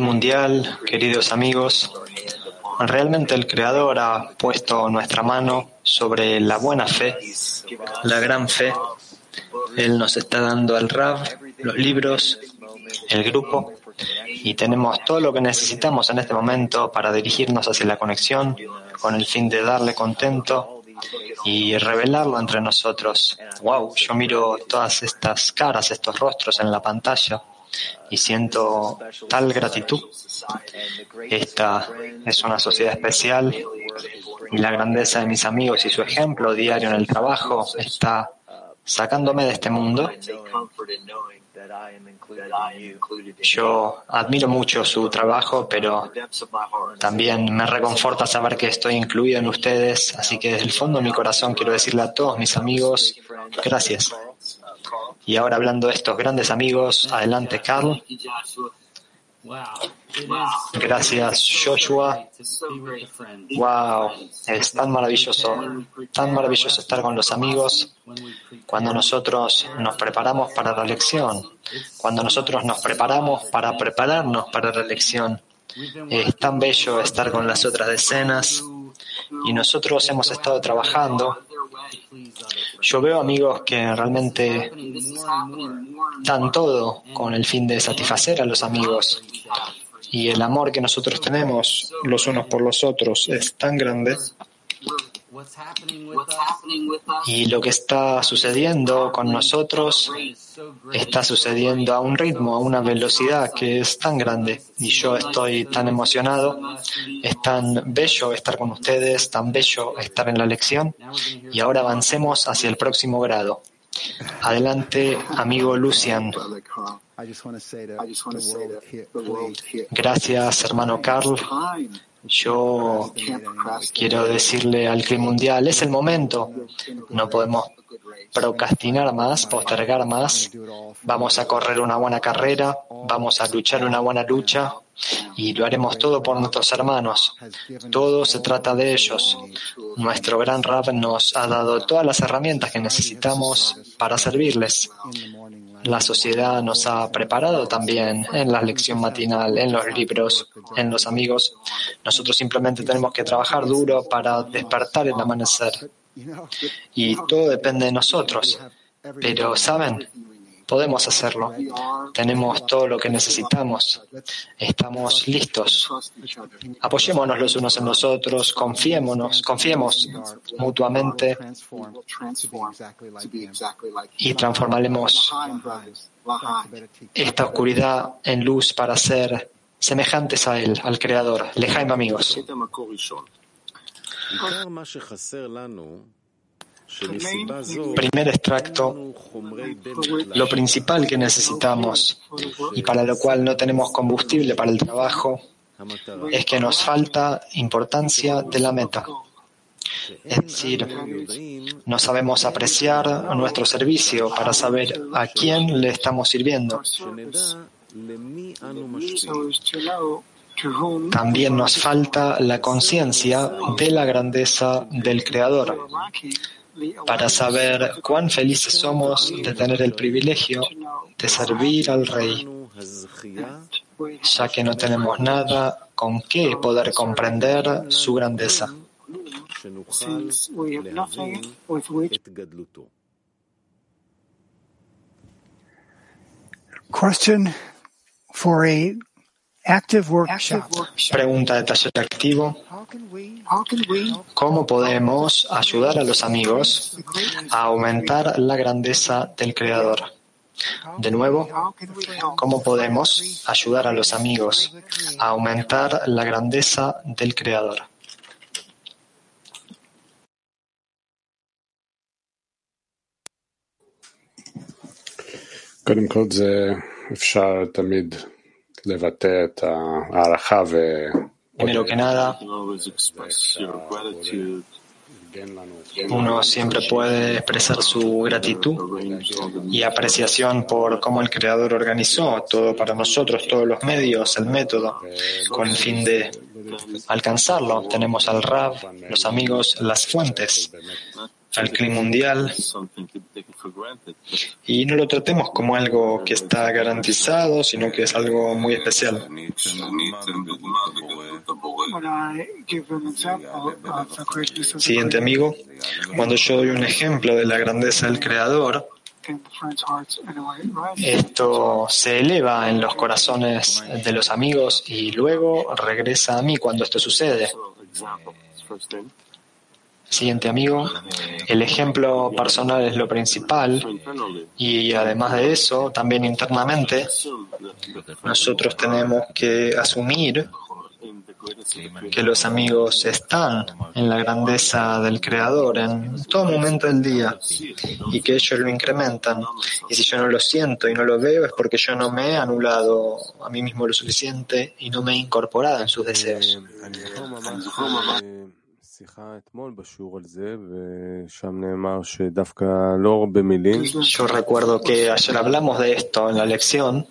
Mundial, queridos amigos, realmente el Creador ha puesto nuestra mano sobre la buena fe, la gran fe. Él nos está dando el Rav, los libros, el grupo y tenemos todo lo que necesitamos en este momento para dirigirnos hacia la conexión con el fin de darle contento y revelarlo entre nosotros. Wow, yo miro todas estas caras, estos rostros en la pantalla y siento tal gratitud. Esta es una sociedad especial y la grandeza de mis amigos y su ejemplo diario en el trabajo está sacándome de este mundo. Yo admiro mucho su trabajo, pero también me reconforta saber que estoy incluido en ustedes, así que desde el fondo de mi corazón quiero decirle a todos mis amigos, gracias. Y ahora hablando de estos grandes amigos, adelante Carl. Gracias Joshua. Wow, es tan maravilloso, tan maravilloso estar con los amigos cuando nosotros nos preparamos para la lección, cuando nosotros nos preparamos para prepararnos para la lección. Es tan bello estar con las otras decenas y nosotros hemos estado trabajando yo veo amigos que realmente dan todo con el fin de satisfacer a los amigos. Y el amor que nosotros tenemos los unos por los otros es tan grande y lo que está sucediendo con nosotros está sucediendo a un ritmo, a una velocidad que es tan grande. Y yo estoy tan emocionado. Es tan bello estar con ustedes, tan bello estar en la lección. Y ahora avancemos hacia el próximo grado. Adelante, amigo Lucian. Gracias, hermano Carl. Yo quiero decirle al clima mundial, es el momento. No podemos procrastinar más, postergar más. Vamos a correr una buena carrera, vamos a luchar una buena lucha y lo haremos todo por nuestros hermanos. Todo se trata de ellos. Nuestro gran Rab nos ha dado todas las herramientas que necesitamos para servirles. La sociedad nos ha preparado también en la lección matinal, en los libros, en los amigos. Nosotros simplemente tenemos que trabajar duro para despertar el amanecer. Y todo depende de nosotros. Pero, ¿saben? Podemos hacerlo. Tenemos todo lo que necesitamos. Estamos listos. Apoyémonos los unos en los otros, confiémonos, confiemos mutuamente y transformaremos esta oscuridad en luz para ser semejantes a Él, al Creador. Lejaim amigos. Primer extracto, lo principal que necesitamos y para lo cual no tenemos combustible para el trabajo es que nos falta importancia de la meta. Es decir, no sabemos apreciar nuestro servicio para saber a quién le estamos sirviendo. También nos falta la conciencia de la grandeza del Creador para saber cuán felices somos de tener el privilegio de servir al Rey. ya que no tenemos nada con qué poder comprender su grandeza. Pregunta de taller activo. ¿Cómo podemos ayudar a los amigos a aumentar la grandeza del Creador? De nuevo, ¿cómo podemos ayudar a los amigos a aumentar la grandeza del Creador? קודם כל זה אפשר תמיד לבטא את הערכה ו... Primero que nada, uno siempre puede expresar su gratitud y apreciación por cómo el Creador organizó todo para nosotros, todos los medios, el método, con el fin de alcanzarlo. Tenemos al Rab, los amigos, las fuentes, al clima mundial y no lo tratemos como algo que está garantizado, sino que es algo muy especial. Siguiente amigo, cuando yo doy un ejemplo de la grandeza del Creador, esto se eleva en los corazones de los amigos y luego regresa a mí cuando esto sucede. Siguiente amigo, el ejemplo personal es lo principal y además de eso, también internamente, nosotros tenemos que asumir que los amigos están en la grandeza del Creador en todo momento del día y que ellos lo incrementan. Y si yo no lo siento y no lo veo es porque yo no me he anulado a mí mismo lo suficiente y no me he incorporado en sus deseos. Yo recuerdo que ayer hablamos de esto en la lección.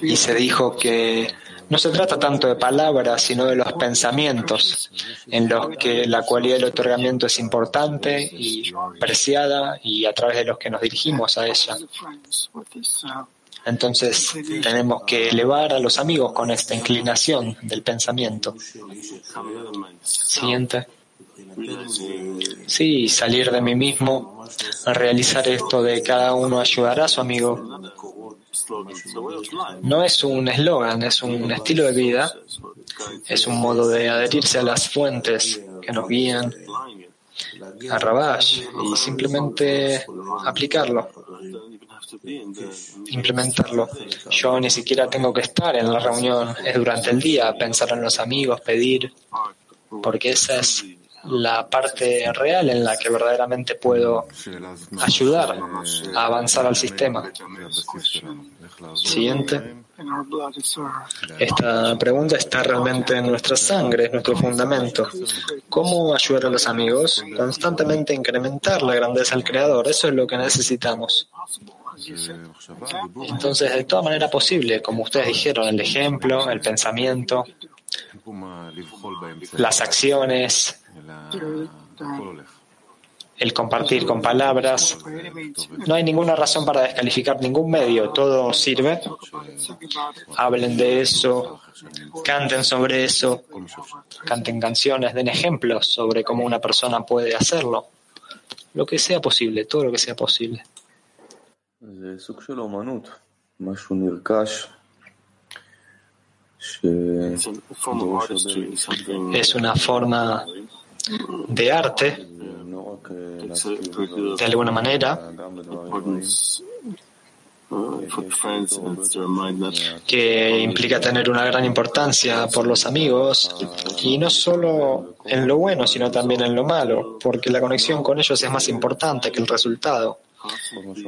Y se dijo que no se trata tanto de palabras, sino de los pensamientos en los que la cualidad del otorgamiento es importante y preciada y a través de los que nos dirigimos a ella. Entonces tenemos que elevar a los amigos con esta inclinación del pensamiento. Siguiente. Sí, salir de mí mismo, realizar esto de cada uno ayudará a su amigo. No es un eslogan, es un estilo de vida, es un modo de adherirse a las fuentes que nos guían a Rabash y simplemente aplicarlo implementarlo. Yo ni siquiera tengo que estar en la reunión, es durante el día, pensar en los amigos, pedir, porque esa es la parte real en la que verdaderamente puedo ayudar a avanzar al sistema. Siguiente. Esta pregunta está realmente en nuestra sangre, es nuestro fundamento. ¿Cómo ayudar a los amigos? Constantemente incrementar la grandeza del Creador, eso es lo que necesitamos. Entonces, de toda manera posible, como ustedes dijeron, el ejemplo, el pensamiento, las acciones, el compartir con palabras. No hay ninguna razón para descalificar ningún medio, todo sirve. Hablen de eso, canten sobre eso, canten canciones, den ejemplos sobre cómo una persona puede hacerlo. Lo que sea posible, todo lo que sea posible. Es una forma de arte, de alguna manera, que implica tener una gran importancia por los amigos y no solo en lo bueno, sino también en lo malo, porque la conexión con ellos es más importante que el resultado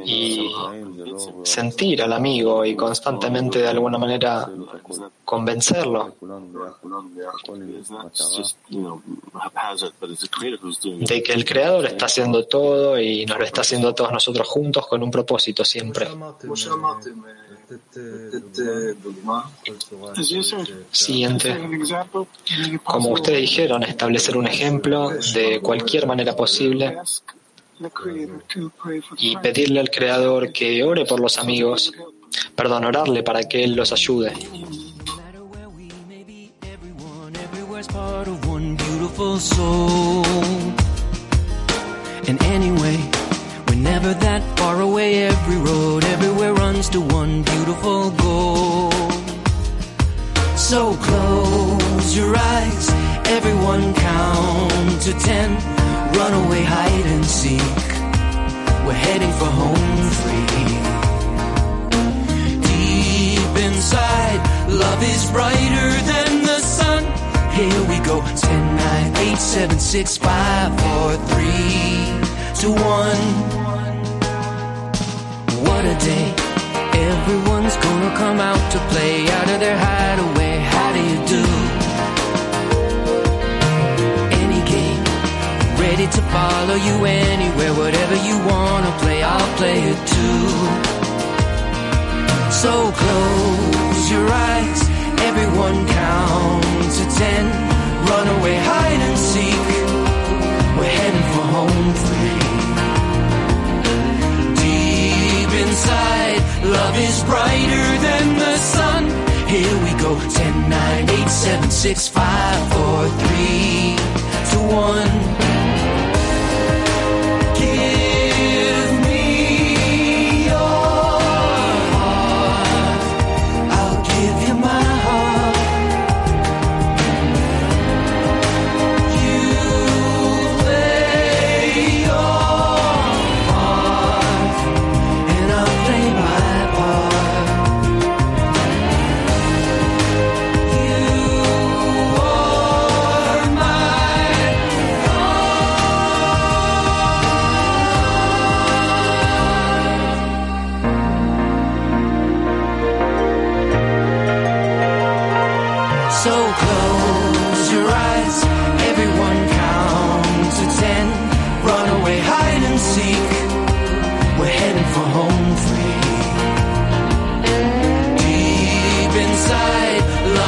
y sentir al amigo y constantemente de alguna manera convencerlo de que el Creador está haciendo todo y nos lo está haciendo a todos nosotros juntos con un propósito siempre. Siguiente. Como ustedes dijeron, establecer un ejemplo de cualquier manera posible y pedirle al Creador que ore por los amigos, perdón, orarle para que Él los ayude. And anyway, we're never that far away. Every road, everywhere runs to one beautiful goal. So close your eyes, everyone count to ten. Run away, hide and seek. We're heading for home free. Deep inside, love is brighter than the sun. Here we go. 10, 9, 8, 7, 6, 5, 4, 3, 2, 1. What a day. Everyone's gonna come out to play out of their hideaway. Ready to follow you anywhere. Whatever you wanna play, I'll play it too. So close your eyes. Everyone count to ten. Run away, hide and seek. We're heading for home free. Deep inside, love is brighter than the sun. Here we go. 10, 9, 8, 7, 6, 5, 4, 3, 2, 1.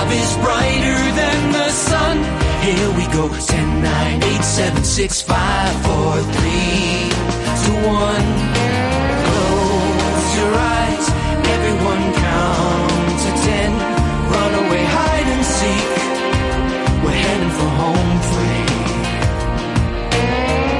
Love is brighter than the sun. Here we go, 10, 9, 8, 7, 6, 5, 4, 3, 2, 1. Close your eyes, everyone count to ten. Run away, hide and seek. We're heading for home free.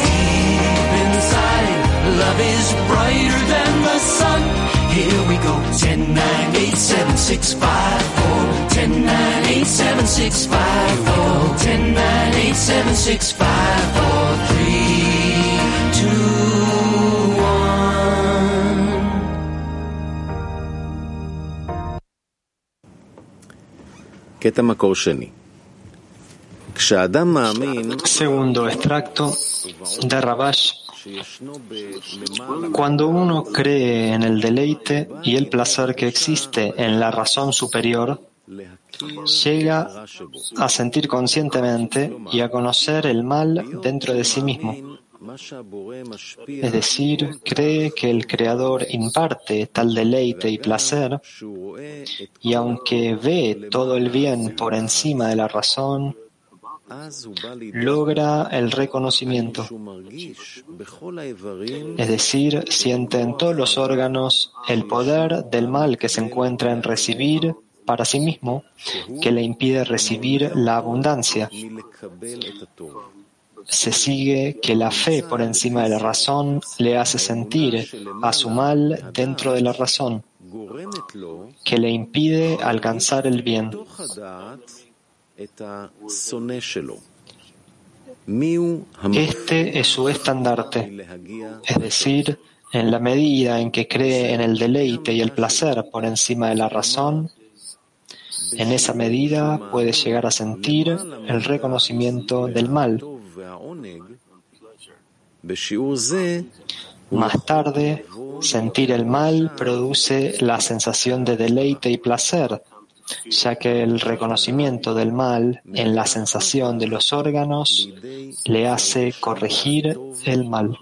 Deep inside, love is brighter than the sun. here we go. 10, 9, 8, 7, 6, 5, 4. 10, 9, 8, 7, 6, 5, 4. 10, 9, 8, 7, 6, 5, 4, 3, 2, Segundo extracto de Rabash cuando uno cree en el deleite y el placer que existe en la razón superior, llega a sentir conscientemente y a conocer el mal dentro de sí mismo. Es decir, cree que el Creador imparte tal deleite y placer, y aunque ve todo el bien por encima de la razón, logra el reconocimiento. Es decir, siente en todos los órganos el poder del mal que se encuentra en recibir para sí mismo, que le impide recibir la abundancia. Se sigue que la fe por encima de la razón le hace sentir a su mal dentro de la razón, que le impide alcanzar el bien. Este es su estandarte, es decir, en la medida en que cree en el deleite y el placer por encima de la razón, en esa medida puede llegar a sentir el reconocimiento del mal. Más tarde, sentir el mal produce la sensación de deleite y placer ya que el reconocimiento del mal en la sensación de los órganos le hace corregir el mal.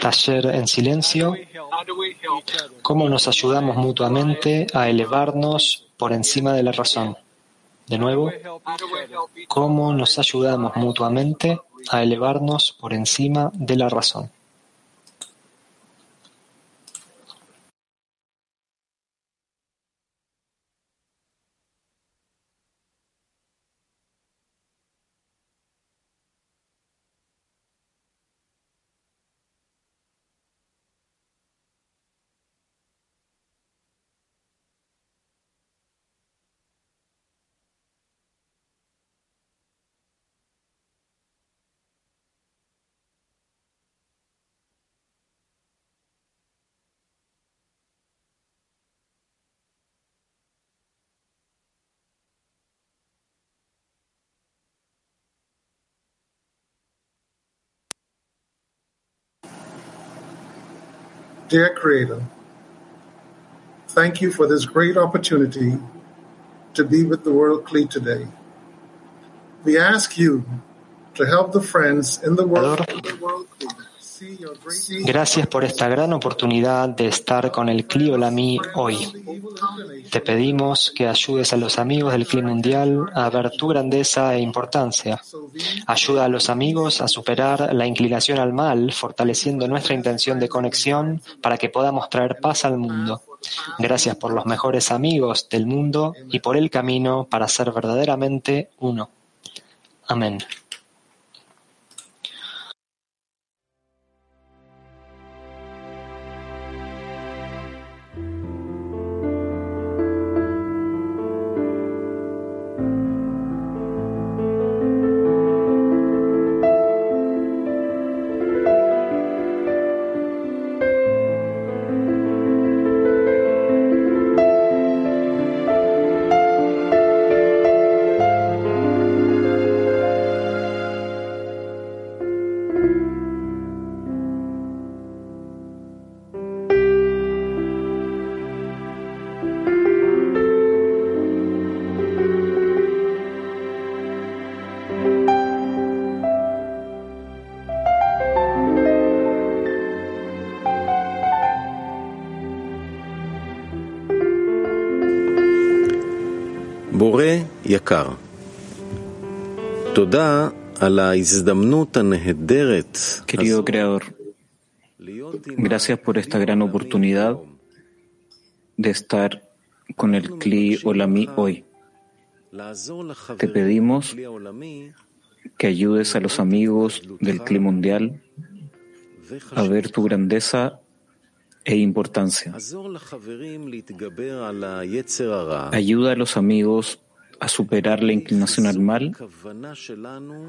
Taller en silencio. ¿Cómo nos ayudamos mutuamente a elevarnos por encima de la razón? De nuevo, ¿cómo nos ayudamos mutuamente a elevarnos por encima de la razón? Dear Creator, thank you for this great opportunity to be with the World Clee today. We ask you to help the friends in the world, in the world Gracias por esta gran oportunidad de estar con el Cli Olamí hoy. Te pedimos que ayudes a los amigos del Cli Mundial a ver tu grandeza e importancia. Ayuda a los amigos a superar la inclinación al mal, fortaleciendo nuestra intención de conexión para que podamos traer paz al mundo. Gracias por los mejores amigos del mundo y por el camino para ser verdaderamente uno. Amén. יקר, תודה על ההזדמנות הנהדרת Querido Creador, gracias por esta gran oportunidad de estar con el Kli Olami hoy. Te pedimos que ayudes a los amigos del Kli Mundial a ver tu grandeza e importancia. Ayuda a los amigos a superar la inclinación al mal,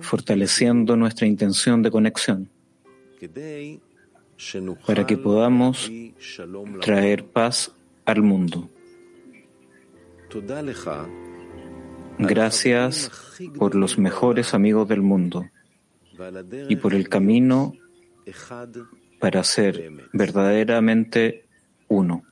fortaleciendo nuestra intención de conexión, para que podamos traer paz al mundo. Gracias por los mejores amigos del mundo y por el camino para ser verdaderamente uno.